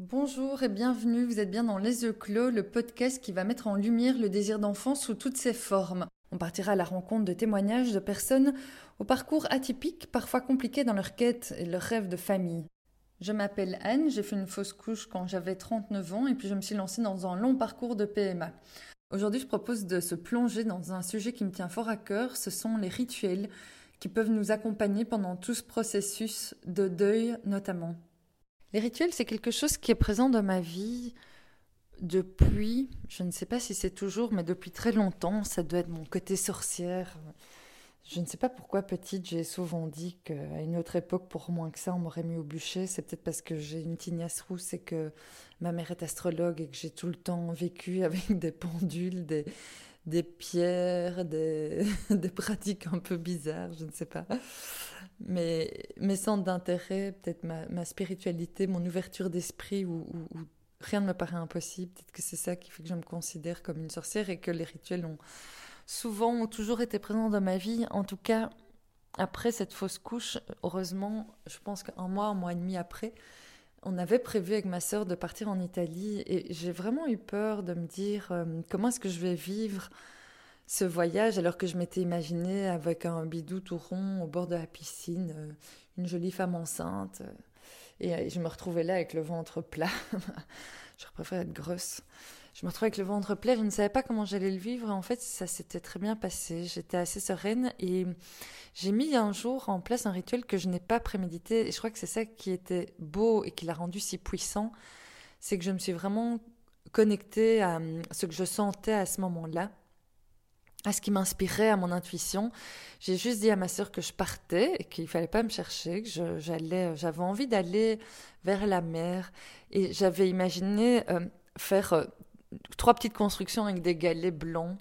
Bonjour et bienvenue, vous êtes bien dans Les yeux clos, le podcast qui va mettre en lumière le désir d'enfant sous toutes ses formes. On partira à la rencontre de témoignages de personnes au parcours atypique, parfois compliqué dans leur quête et leur rêve de famille. Je m'appelle Anne, j'ai fait une fausse couche quand j'avais 39 ans et puis je me suis lancée dans un long parcours de PMA. Aujourd'hui, je propose de se plonger dans un sujet qui me tient fort à cœur, ce sont les rituels qui peuvent nous accompagner pendant tout ce processus de deuil notamment. Les rituels, c'est quelque chose qui est présent dans ma vie depuis, je ne sais pas si c'est toujours, mais depuis très longtemps. Ça doit être mon côté sorcière. Je ne sais pas pourquoi petite, j'ai souvent dit qu'à une autre époque, pour moins que ça, on m'aurait mis au bûcher. C'est peut-être parce que j'ai une tignasse rousse et que ma mère est astrologue et que j'ai tout le temps vécu avec des pendules, des, des pierres, des, des pratiques un peu bizarres, je ne sais pas mes, mes centres d'intérêt, peut-être ma, spiritualité, mon ouverture d'esprit, où, rien ne me paraît impossible. Peut-être que c'est ça qui fait que je me considère comme une sorcière et que les rituels ont souvent, ont toujours été présents dans ma vie. En tout cas, après cette fausse couche, heureusement, je pense qu'un mois, un mois et demi après, on avait prévu avec ma sœur de partir en Italie et j'ai vraiment eu peur de me dire euh, comment est-ce que je vais vivre ce voyage alors que je m'étais imaginé avec un bidou tout rond au bord de la piscine, euh, une jolie femme enceinte. Euh, et je me retrouvais là avec le ventre plat. je préfère être grosse. Je me retrouvais avec le ventre plat, je ne savais pas comment j'allais le vivre. En fait, ça s'était très bien passé. J'étais assez sereine et j'ai mis un jour en place un rituel que je n'ai pas prémédité. Et je crois que c'est ça qui était beau et qui l'a rendu si puissant. C'est que je me suis vraiment connectée à ce que je sentais à ce moment-là à ce qui m'inspirait, à mon intuition. J'ai juste dit à ma sœur que je partais et qu'il fallait pas me chercher, que j'allais, j'avais envie d'aller vers la mer et j'avais imaginé euh, faire euh, trois petites constructions avec des galets blancs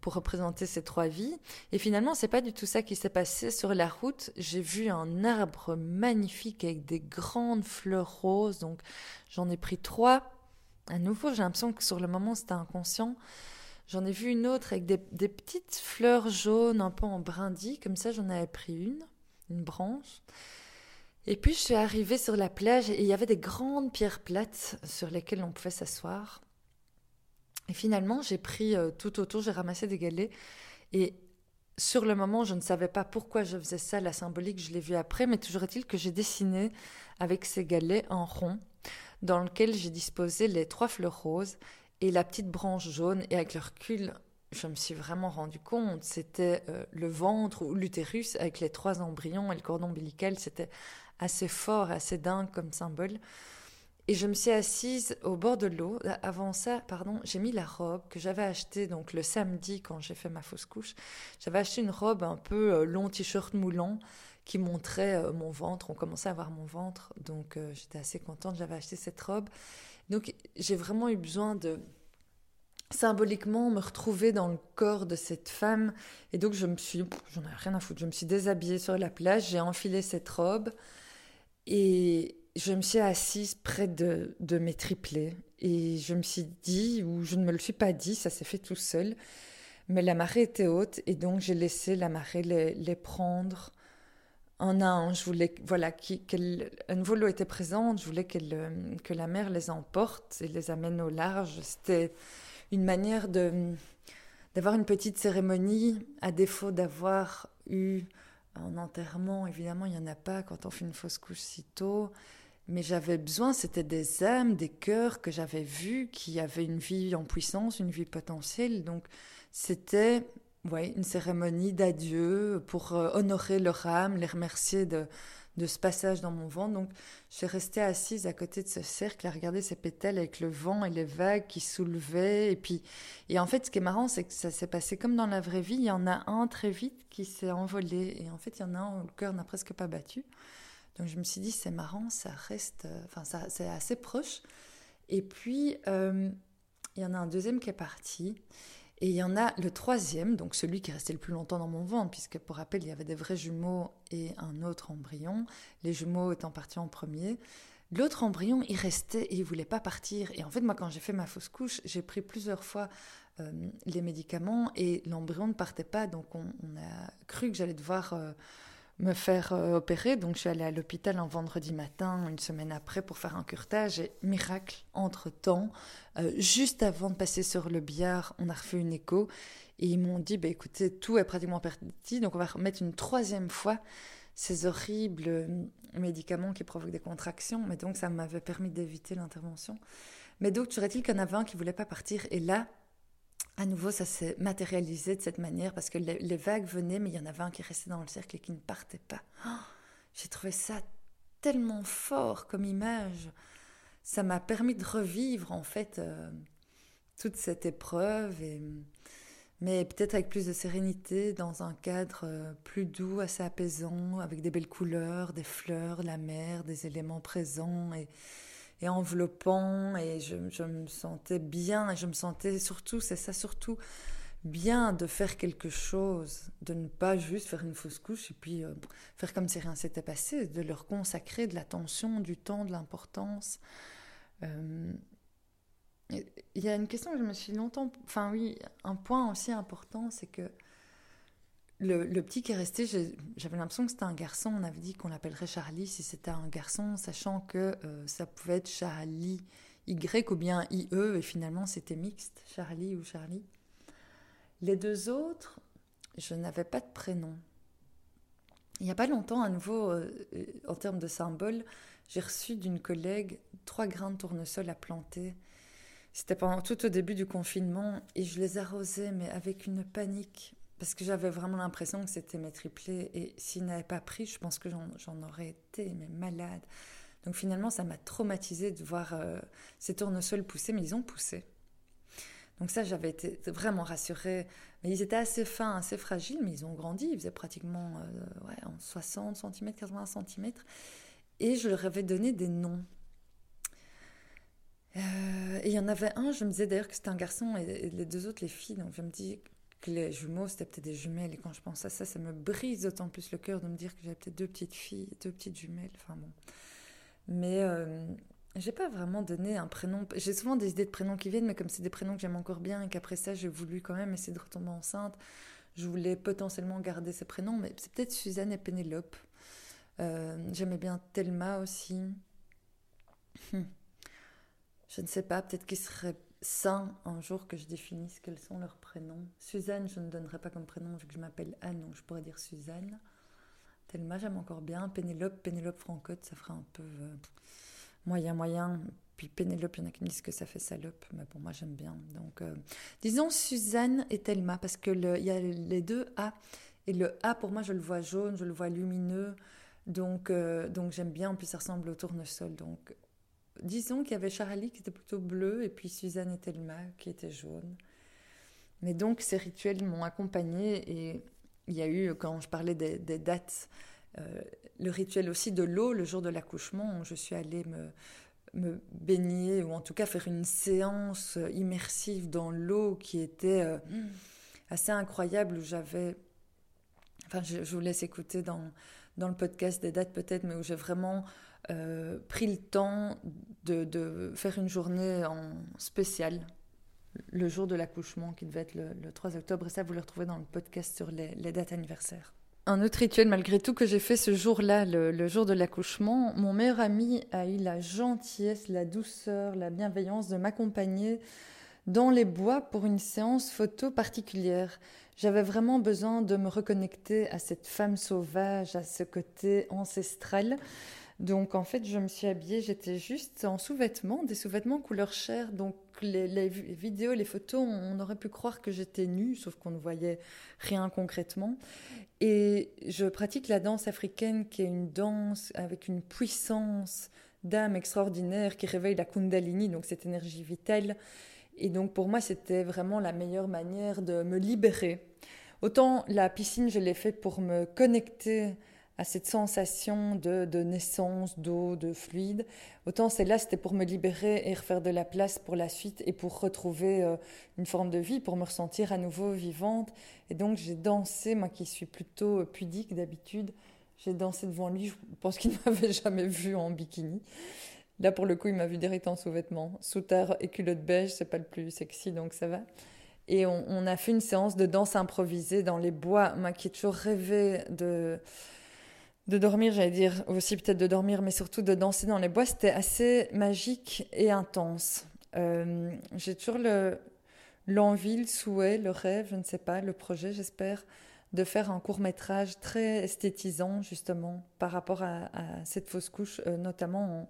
pour représenter ces trois vies. Et finalement, c'est pas du tout ça qui s'est passé sur la route. J'ai vu un arbre magnifique avec des grandes fleurs roses, donc j'en ai pris trois. À nouveau, j'ai l'impression que sur le moment, c'était inconscient. J'en ai vu une autre avec des, petites fleurs jaunes un peu en brindilles, comme ça j'en avais pris une, une branche. Et puis je suis arrivée sur la plage et il y avait des grandes pierres plates sur lesquelles on pouvait s'asseoir. Et finalement, j'ai pris euh, tout autour, j'ai ramassé des galets. Et sur le moment, je ne savais pas pourquoi je faisais ça, la symbolique, je l'ai vu après, mais toujours est-il que j'ai dessiné avec ces galets en rond, dans lequel j'ai disposé les trois fleurs roses et la petite branche jaune. Et avec le recul, je me suis vraiment rendu compte, c'était euh, le ventre ou l'utérus avec les trois embryons et le cordon ombilical, c'était assez fort, assez dingue comme symbole. Et je me suis assise au bord de l'eau. Avant ça, pardon, j'ai mis la robe que j'avais achetée donc le samedi quand j'ai fait ma fausse couche. J'avais acheté une robe un peu euh, long t-shirt moulant qui montrait euh, mon ventre. On commençait à voir mon ventre, donc j'étais assez contente. J'avais acheté cette robe donc j'ai vraiment eu besoin de symboliquement me retrouver dans le corps de cette femme. Et donc je me suis, j'en ai rien à foutre, je me suis déshabillée sur la plage, j'ai enfilé cette robe et je me suis assise près de, de mes triplés. Et je me suis dit, ou je ne me le suis pas dit, ça s'est fait tout seul, mais la marée était haute et donc j'ai laissé la marée les, les prendre en un. Je voulais, voilà, qu'elle, un volo était présente. Je voulais euh, que la mer les emporte et les amène au large. C'était une manière de d'avoir une petite cérémonie, à défaut d'avoir eu un enterrement. Évidemment, il n'y en a pas quand on fait une fausse couche si tôt. Mais j'avais besoin, c'était des âmes, des cœurs que j'avais vus, qui avaient une vie en puissance, une vie potentielle. Donc, c'était ouais, une cérémonie d'adieu pour euh, honorer leur âme, les remercier de, de ce passage dans mon vent. Donc, je suis restée assise à côté de ce cercle à regarder ces pétales avec le vent et les vagues qui soulevaient. Et puis, et en fait, ce qui est marrant, c'est que ça s'est passé comme dans la vraie vie. Il y en a un très vite qui s'est envolé. Et en fait, il y en a un où le cœur n'a presque pas battu. Donc, je me suis dit, c'est marrant, ça reste, euh, enfin, ça, c'est assez proche. Et puis, euh, il y en a un deuxième qui est parti. Et il y en a le troisième, donc celui qui restait le plus longtemps dans mon ventre, puisque pour rappel, il y avait des vrais jumeaux et un autre embryon, les jumeaux étant partis en premier. L'autre embryon, il restait et il voulait pas partir. Et en fait, moi, quand j'ai fait ma fausse couche, j'ai pris plusieurs fois euh, les médicaments et l'embryon ne partait pas. Donc, on, a cru que j'allais devoir euh, me faire euh, opérer. Donc je suis allée à l'hôpital un vendredi matin, une semaine après, pour faire un curtage. Et miracle, entre-temps, euh, juste avant de passer sur le billard, on a refait une écho. Et ils m'ont dit, bah, écoutez, tout est pratiquement parti, donc on va remettre une troisième fois ces horribles euh, médicaments qui provoquent des contractions. Mais donc ça m'avait permis d'éviter l'intervention. Mais donc, tu il qu'il y en avait un qui voulait pas partir. Et là, à nouveau, ça s'est matérialisé de cette manière parce que les, vagues venaient, mais il y en avait un qui restait dans le cercle et qui ne partait pas. Oh, j'ai trouvé ça tellement fort comme image. Ça m'a permis de revivre en fait euh, toute cette épreuve, et, mais peut-être avec plus de sérénité, dans un cadre euh, plus doux, assez apaisant, avec des belles couleurs, des fleurs, la mer, des éléments présents et et enveloppant et je, me sentais bien et je me sentais surtout, c'est ça surtout, bien de faire quelque chose, de ne pas juste faire une fausse couche et puis euh, faire comme si rien s'était passé, de leur consacrer de l'attention, du temps, de l'importance. Euh, il y a une question que je me suis longtemps... Enfin oui, un point aussi important, c'est que le, petit qui est resté, j'avais l'impression que c'était un garçon. On avait dit qu'on l'appellerait Charlie si c'était un garçon, sachant que euh, ça pouvait être Charlie Y ou bien IE, et finalement c'était mixte, Charlie ou Charlie. Les deux autres, je n'avais pas de prénom. Il n'y a pas longtemps, à nouveau, euh, en termes de symboles, j'ai reçu d'une collègue trois grains de tournesol à planter. C'était pendant tout au début du confinement et je les arrosais, mais avec une panique parce que j'avais vraiment l'impression que c'était mes triplés. Et s'ils n'avaient pas pris, je pense que j'en aurais été malade. Donc finalement, ça m'a traumatisé de voir euh, ces tournesols pousser, mais ils ont poussé. Donc ça, j'avais été vraiment rassurée. Mais ils étaient assez fins, assez fragiles, mais ils ont grandi. Ils faisaient pratiquement euh, ouais, en 60 cm, 80 cm. Et je leur avais donné des noms. Euh, et il y en avait un, je me disais d'ailleurs que c'était un garçon et, les deux autres, les filles. Donc je me dis, que les jumeaux, c'était peut-être des jumelles. Et quand je pense à ça, ça me brise d'autant plus le cœur de me dire que j'avais peut-être deux petites filles, deux petites jumelles. Enfin bon. Mais euh, j'ai pas vraiment donné un prénom. J'ai souvent des idées de prénoms qui viennent, mais comme c'est des prénoms que j'aime encore bien et qu'après ça, j'ai voulu quand même essayer de retomber enceinte, je voulais potentiellement garder ces prénoms. Mais c'est peut-être Suzanne et Pénélope. Euh, J'aimais bien Thelma aussi. Hum. Je ne sais pas, peut-être qu'il serait sain un jour que je définisse quels sont leurs prénoms. Suzanne, je ne donnerai pas comme prénom vu que je m'appelle Anne, donc je pourrais dire Suzanne. Thelma, j'aime encore bien. Pénélope, Pénélope Francotte, ça fera un peu euh, moyen, moyen. Puis Pénélope, il y en a qui me disent que ça fait salope, mais bon, moi j'aime bien. Donc, euh, disons Suzanne et Thelma, parce que il y a les deux A. Et le A, pour moi, je le vois jaune, je le vois lumineux. Donc, euh, donc j'aime bien. En plus, ça ressemble au tournesol. Donc, disons qu'il y avait Charlie qui était plutôt bleu et puis Suzanne et Thelma qui étaient jaunes. Mais donc ces rituels m'ont accompagnée et il y a eu, quand je parlais des, dates, euh, le rituel aussi de l'eau le jour de l'accouchement où je suis allée me, me baigner ou en tout cas faire une séance immersive dans l'eau qui était euh, assez incroyable où j'avais... Enfin, je, je, vous laisse écouter dans, dans le podcast des dates peut-être, mais où j'ai vraiment euh, pris le temps de, faire une journée en spécial le jour de l'accouchement qui devait être le, 3 octobre. Et ça, vous le retrouvez dans le podcast sur les, dates anniversaires. Un autre rituel, malgré tout, que j'ai fait ce jour-là, le, jour de l'accouchement, mon meilleur ami a eu la gentillesse, la douceur, la bienveillance de m'accompagner dans les bois pour une séance photo particulière. J'avais vraiment besoin de me reconnecter à cette femme sauvage, à ce côté ancestral. Donc en fait, je me suis habillée, j'étais juste en sous-vêtements, des sous-vêtements couleur chair. Donc les, vidéos, les photos, on, aurait pu croire que j'étais nue, sauf qu'on ne voyait rien concrètement. Et je pratique la danse africaine, qui est une danse avec une puissance d'âme extraordinaire qui réveille la kundalini, donc cette énergie vitale. Et donc pour moi, c'était vraiment la meilleure manière de me libérer. Autant la piscine, je l'ai fait pour me connecter à cette sensation de, naissance, d'eau, de fluide. Autant celle-là, c'était pour me libérer et refaire de la place pour la suite et pour retrouver euh, une forme de vie, pour me ressentir à nouveau vivante. Et donc j'ai dansé, moi qui suis plutôt pudique d'habitude, j'ai dansé devant lui. Je pense qu'il ne m'avait jamais vu en bikini. Là, pour le coup, il m'a vu direct en sous-vêtements. Soutard et culotte beige, c'est pas le plus sexy, donc ça va. Et on, on, a fait une séance de danse improvisée dans les bois. Moi qui ai toujours rêvé de de dormir, j'allais dire aussi peut-être de dormir, mais surtout de danser dans les bois, c'était assez magique et intense. Euh, j'ai toujours le, l'envie, le souhait, le rêve, je ne sais pas, le projet, j'espère, de faire un court métrage très esthétisant justement par rapport à, cette fausse couche, euh, notamment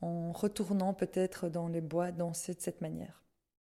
en, en retournant peut-être dans les bois danser de cette manière.